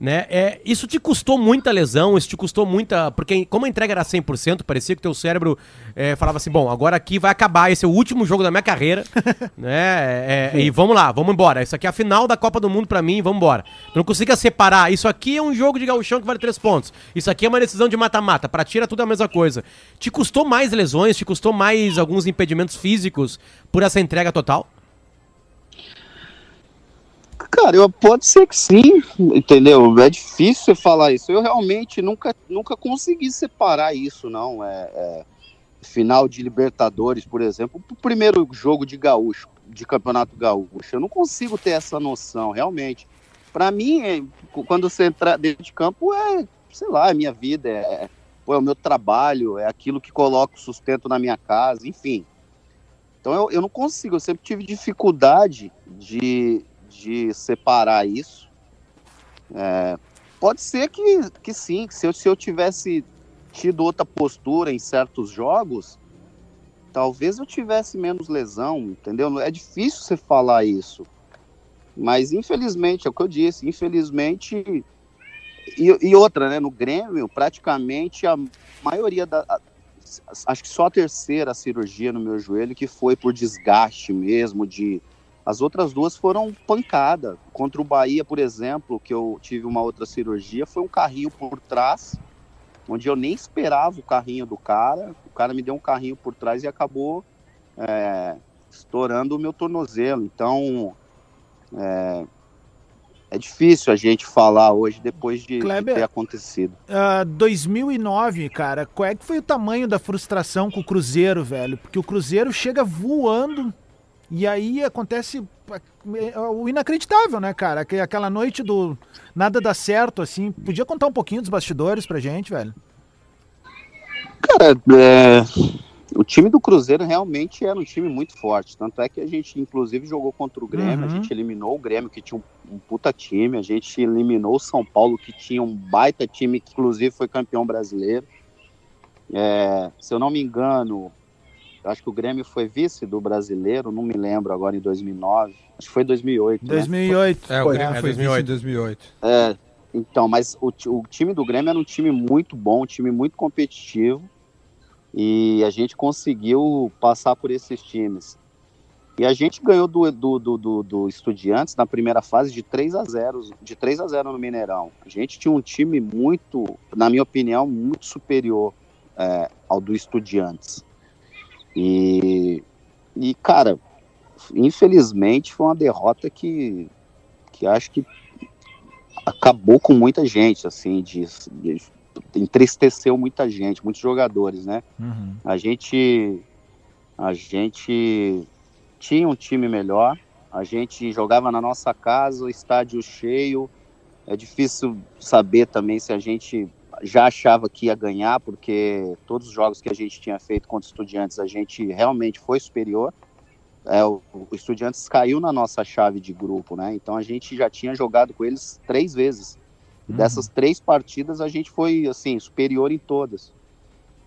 Né? É, isso te custou muita lesão, isso te custou muita. Porque, como a entrega era 100%, parecia que teu cérebro é, falava assim: bom, agora aqui vai acabar, esse é o último jogo da minha carreira, né? É, e vamos lá, vamos embora. Isso aqui é a final da Copa do Mundo pra mim, vamos embora. Tu não consiga separar. Isso aqui é um jogo de gauchão que vale três pontos. Isso aqui é uma decisão de mata-mata. Pra tira tudo é a mesma coisa. Te custou mais lesões, te custou mais alguns impedimentos físicos por essa entrega total? Cara, eu, pode ser que sim, entendeu? É difícil falar isso. Eu realmente nunca, nunca consegui separar isso, não. É, é, final de Libertadores, por exemplo, o primeiro jogo de gaúcho, de campeonato gaúcho. Eu não consigo ter essa noção, realmente. Para mim, é, quando você entra dentro de campo, é, sei lá, é minha vida, é, é o meu trabalho, é aquilo que coloca o sustento na minha casa, enfim. Então eu, eu não consigo, eu sempre tive dificuldade de, de separar isso. É, pode ser que, que sim, que se eu, se eu tivesse tido outra postura em certos jogos, talvez eu tivesse menos lesão, entendeu? É difícil você falar isso. Mas infelizmente, é o que eu disse, infelizmente. E, e outra, né? No Grêmio, praticamente a maioria da. a- acho que só a terceira cirurgia no meu joelho que foi por desgaste mesmo, de. As outras duas foram pancada. Contra o Bahia, por exemplo, que eu tive uma outra cirurgia, foi um carrinho por trás, onde eu nem esperava o carrinho do cara. O cara me deu um carrinho por trás e acabou é, estourando o meu tornozelo. Então, é, é difícil a gente falar hoje depois de, de Kleber, ter acontecido. Ah, 2009, cara, qual é que foi o tamanho da frustração com o Cruzeiro, velho? Porque o Cruzeiro chega voando e aí acontece é, o inacreditável, né, cara? Aqu- Aquela noite do nada dá certo, assim. Podia contar um pouquinho dos bastidores pra gente, velho? Cara, é, o time do Cruzeiro realmente era um time muito forte. Tanto é que a gente, inclusive, jogou contra o Grêmio. A Uhum. gente eliminou o Grêmio, que tinha um, um puta time. A gente eliminou o São Paulo, que tinha um baita time, que inclusive foi campeão brasileiro. É, se eu não me engano, eu acho que o Grêmio foi vice do brasileiro, não me lembro agora em 2009. Acho que foi 2008. né? 2008. É, o Foi, Grêmio é, foi vice 2008. em 2008. É, então, mas o, o time do Grêmio era um time muito bom, um time muito competitivo. E a gente conseguiu passar por esses times. E a gente ganhou do, do, do, do, do Estudiantes na primeira fase de 3 a 0 de 3 a 0 no Mineirão. A gente tinha um time muito, na minha opinião, muito superior é, ao do Estudiantes. E, e, cara, infelizmente foi uma derrota que, que acho que acabou com muita gente, assim, de, de- entristeceu muita gente, muitos jogadores, né? Uhum. A gente, a gente tinha um time melhor, a gente jogava na nossa casa, o estádio cheio. É difícil saber também se a gente já achava que ia ganhar, porque todos os jogos que a gente tinha feito contra os estudiantes, a gente realmente foi superior. É, o, o Estudiantes caiu na nossa chave de grupo, né? Então a gente já tinha jogado com eles três vezes. E dessas três partidas a gente foi assim superior em todas.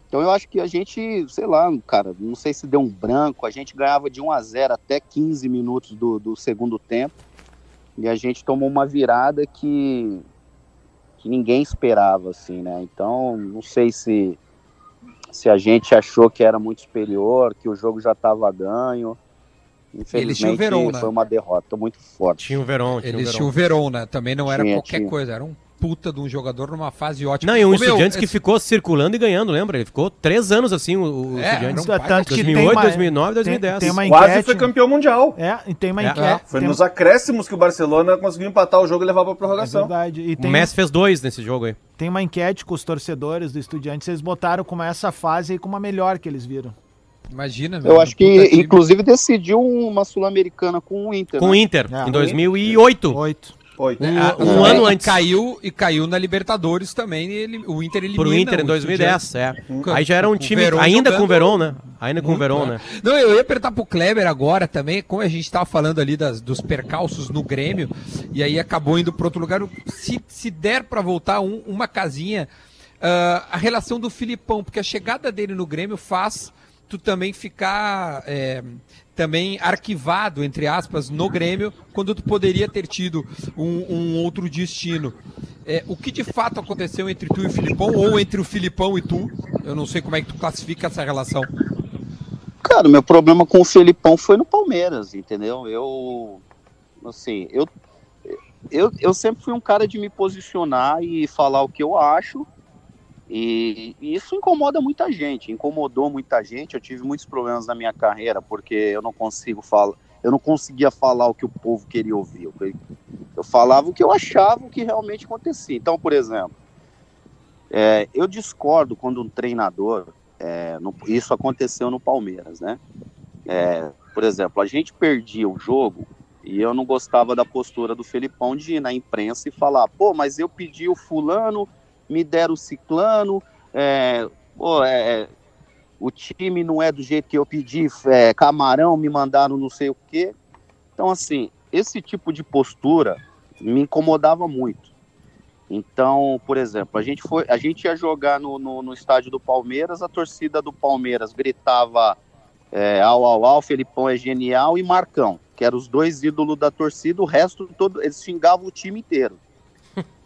Então eu acho que a gente, sei lá, cara, não sei se deu um branco, a gente ganhava de 1 a 0 até 15 minutos do, do segundo tempo. E a gente tomou uma virada que, que ninguém esperava, assim, né? Então, não sei se, se a gente achou que era muito superior, que o jogo já estava ganho. Eles tinham o Infelizmente, Verón, né? foi uma derrota muito forte. Tinha o Verón, tinha o Eles tinham o Verón, né? Também não era Tinha, qualquer tinha. coisa, era um puta de um jogador numa fase ótima. Não, e um Estudiantes que esse... ficou circulando e ganhando, lembra? Ele ficou três anos assim, o, o é, Estudiantes. 2008, 2009, 2010. Tem, tem Quase foi campeão mundial. É, e tem uma é. enquete. É. Foi tem... nos acréscimos que o Barcelona conseguiu empatar o jogo e levar pra prorrogação. É verdade. E tem... O Messi fez dois nesse jogo aí. Tem uma enquete com os torcedores do Estudiantes, eles botaram como essa fase e como a melhor que eles viram. Imagina, mesmo. Eu acho que, inclusive, decidiu uma Sul-Americana com o Inter. Com né? o? Inter, é. em 2008. 2008. Foi. Né? Um, um ano é antes. Caiu, e caiu na Libertadores também. ele, o Inter eliminou. Pro Inter em 2010, é. Aí já era um time, Verón ainda jogando, com o Verón, né? Ainda com o Verón, né? É. Não, eu ia perguntar pro Kleber agora também, como a gente estava falando ali das, dos percalços no Grêmio, e aí acabou indo para outro lugar. Se, se der para voltar um, uma casinha, uh, a relação do Filipão, porque a chegada dele no Grêmio faz tu também ficar é, também arquivado, entre aspas, no Grêmio, quando tu poderia ter tido um, um outro destino. É, o que de fato aconteceu entre tu e o Filipão, ou entre o Filipão e tu? Eu não sei como é que tu classifica essa relação. Cara, meu problema com o Felipão foi no Palmeiras, entendeu? Eu, assim, eu, eu, eu sempre fui um cara de me posicionar e falar o que eu acho, e, e isso incomoda muita gente, incomodou muita gente. Eu tive muitos problemas na minha carreira porque eu não consigo falar, eu não conseguia falar o que o povo queria ouvir. Eu, eu falava o que eu achava, o que realmente acontecia. Então, por exemplo, é, eu discordo quando um treinador é, no- isso aconteceu no Palmeiras, né? É, por exemplo, a gente perdia o jogo e eu não gostava da postura do Felipão de ir na imprensa e falar, pô, mas eu pedi o fulano, me deram ciclano, é, pô, é, o time não é do jeito que eu pedi, é, camarão, me mandaram não sei o quê. Então, assim, esse tipo de postura me incomodava muito. Então, por exemplo, a gente foi, a gente ia jogar no, no, no estádio do Palmeiras, a torcida do Palmeiras gritava é, au, au, Felipão é genial e Marcão, que eram os dois ídolos da torcida, o resto todo, eles xingavam o time inteiro.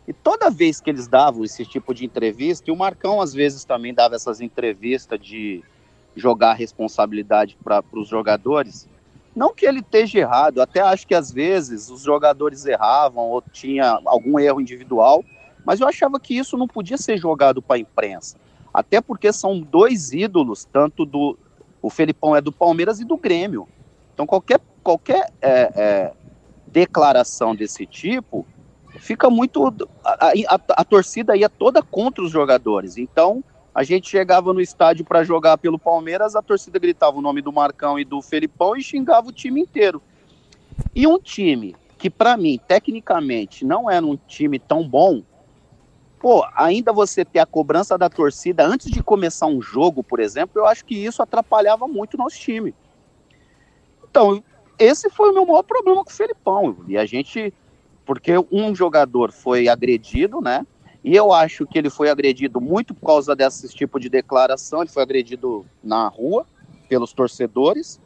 E toda vez que eles davam esse tipo de entrevista, e o Marcão às vezes também dava essas entrevistas de jogar a responsabilidade para os jogadores, não que ele esteja errado, até acho que às vezes os jogadores erravam ou tinha algum erro individual, mas eu achava que isso não podia ser jogado para a imprensa. Até porque são dois ídolos, tanto do. O Felipão é do Palmeiras e do Grêmio. Então qualquer, qualquer é, é, declaração desse tipo fica muito. A, a, a, torcida ia toda contra os jogadores. Então a gente chegava no estádio para jogar pelo Palmeiras, a torcida gritava o nome do Marcão e do Felipão e xingava o time inteiro. E um time que, para mim, tecnicamente, não era um time tão bom, pô, ainda você ter a cobrança da torcida antes de começar um jogo, por exemplo, eu acho que isso atrapalhava muito o nosso time. Então, esse foi o meu maior problema com o Felipão. E a gente, porque um jogador foi agredido, né? E eu acho que ele foi agredido muito por causa desse tipo de declaração. Ele foi agredido na rua pelos torcedores.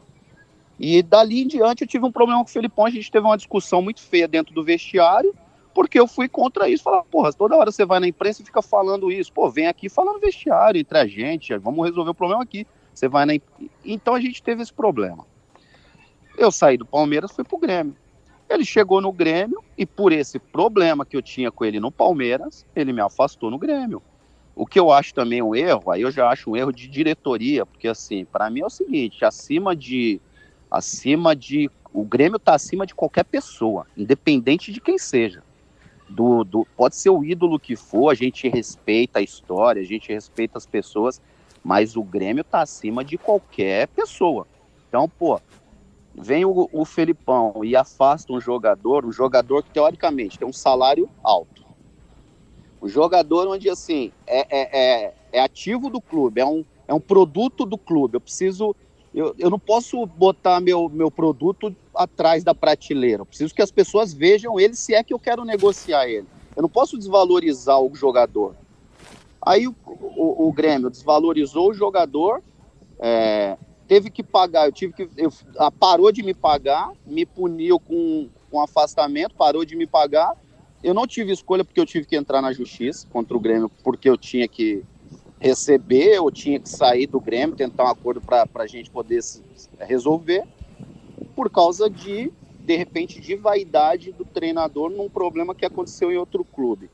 E dali em diante eu tive um problema com o Felipão. A gente teve uma discussão muito feia dentro do vestiário, porque eu fui contra isso. Falar, porra, toda hora você vai na imprensa e fica falando isso. Pô, vem aqui falando vestiário entre a gente, vamos resolver o problema aqui. Você vai na. Então a gente teve esse problema. Eu saí do Palmeiras, fui pro Grêmio. Ele chegou no Grêmio e por esse problema que eu tinha com ele no Palmeiras, ele me afastou no Grêmio. O que eu acho também um erro, aí eu já acho um erro de diretoria, porque assim, para mim é o seguinte, acima de acima de o Grêmio está acima de qualquer pessoa, independente de quem seja. Do, do, pode ser o ídolo que for, a gente respeita a história, a gente respeita as pessoas, mas o Grêmio está acima de qualquer pessoa. Então, pô, vem o, o Felipão e afasta um jogador, um jogador que teoricamente tem um salário alto. O jogador onde assim é, é, é, é ativo do clube, é um, é um produto do clube. Eu preciso. Eu, eu não posso botar meu, meu produto atrás da prateleira. Eu preciso que as pessoas vejam ele se é que eu quero negociar ele. Eu não posso desvalorizar o jogador. Aí o, o, o Grêmio desvalorizou o jogador, é, teve que pagar, eu tive que. Eu, parou de me pagar, me puniu com, com afastamento, parou de me pagar. Eu não tive escolha porque eu tive que entrar na justiça contra o Grêmio, porque eu tinha que receber, eu tinha que sair do Grêmio, tentar um acordo para a gente poder se, resolver, por causa de, de repente, de vaidade do treinador num problema que aconteceu em outro clube.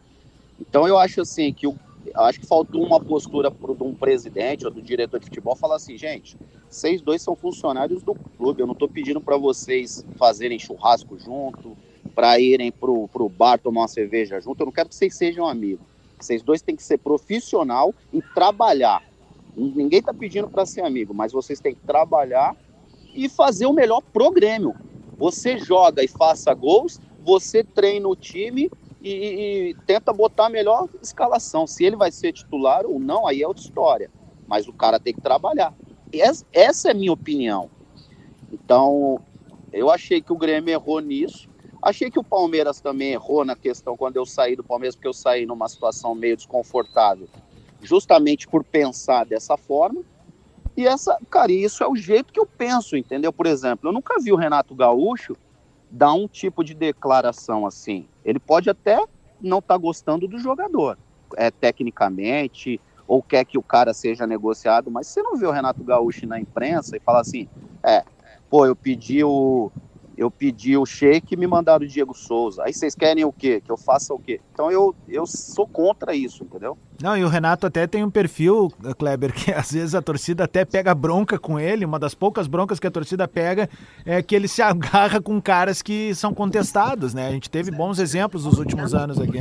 Então eu acho assim que o, acho que faltou uma postura de um presidente ou do diretor de futebol falar assim, gente, vocês dois são funcionários do clube, eu não estou pedindo para vocês fazerem churrasco junto, para irem pro, pro bar tomar uma cerveja junto, eu não quero que vocês sejam amigos. Vocês dois têm que ser profissional e trabalhar. Ninguém está pedindo para ser amigo, mas vocês têm que trabalhar e fazer o melhor pro Grêmio. Você joga e faça gols, você treina o time e, e, tenta botar a melhor escalação. Se ele vai ser titular ou não, aí é outra história. Mas o cara tem que trabalhar. Essa é a minha opinião. Então, eu achei que o Grêmio errou nisso. Achei que o Palmeiras também errou na questão quando eu saí do Palmeiras, porque eu saí numa situação meio desconfortável, justamente por pensar dessa forma. E essa, cara, isso é o jeito que eu penso, entendeu? Por exemplo, eu nunca vi o Renato Gaúcho dar um tipo de declaração assim. Ele pode até não estar tá gostando do jogador, é tecnicamente, ou quer que o cara seja negociado, mas você não vê o Renato Gaúcho na imprensa e fala assim, é, pô, eu pedi o eu pedi o Sheik e me mandaram o Diego Souza. Aí vocês querem o quê? Que eu faça o quê? Então eu, eu sou contra isso, entendeu? Não, e o Renato até tem um perfil, Kleber, que às vezes a torcida até pega bronca com ele. Uma das poucas broncas que a torcida pega é que ele se agarra com caras que são contestados, né? A gente teve bons exemplos nos últimos anos aqui.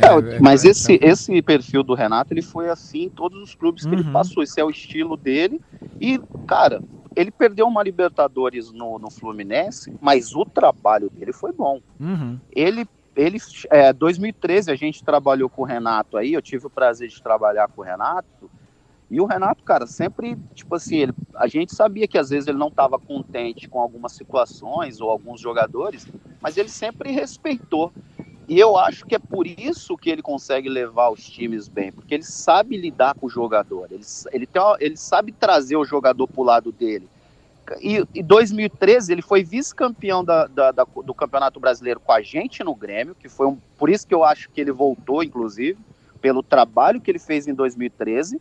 É, mas esse, esse perfil do Renato, ele foi assim em todos os clubes que uhum. ele passou. Esse é o estilo dele. E, cara, ele perdeu uma Libertadores no, no Fluminense, mas o trabalho dele foi bom. Uhum. Ele, ele, é, 2013 a gente trabalhou com o Renato aí, eu tive o prazer de trabalhar com o Renato. E o Renato, cara, sempre, tipo assim, ele, a gente sabia que às vezes ele não estava contente com algumas situações ou alguns jogadores, mas ele sempre respeitou. E eu acho que é por isso que ele consegue levar os times bem, porque ele sabe lidar com o jogador, ele, ele, tem, ele sabe trazer o jogador para o lado dele. E em 2013 ele foi vice-campeão da, da, da, do Campeonato Brasileiro com a gente no Grêmio, que foi um, por isso que eu acho que ele voltou, inclusive, pelo trabalho que ele fez em 2013,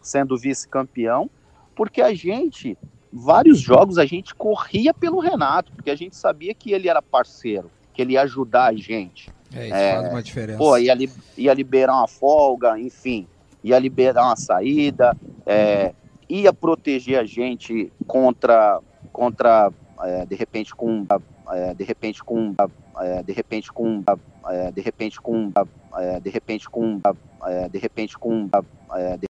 sendo vice-campeão, porque a gente, vários jogos a gente corria pelo Renato, porque a gente sabia que ele era parceiro, que ele ia ajudar a gente. É, isso é, faz uma diferença. Pô, ia, li, ia liberar uma folga, enfim, ia liberar uma saída. É, ia proteger a gente contra, contra é, de repente com, é, de repente com, é, de repente com, é, de repente com, de repente com, de repente com, de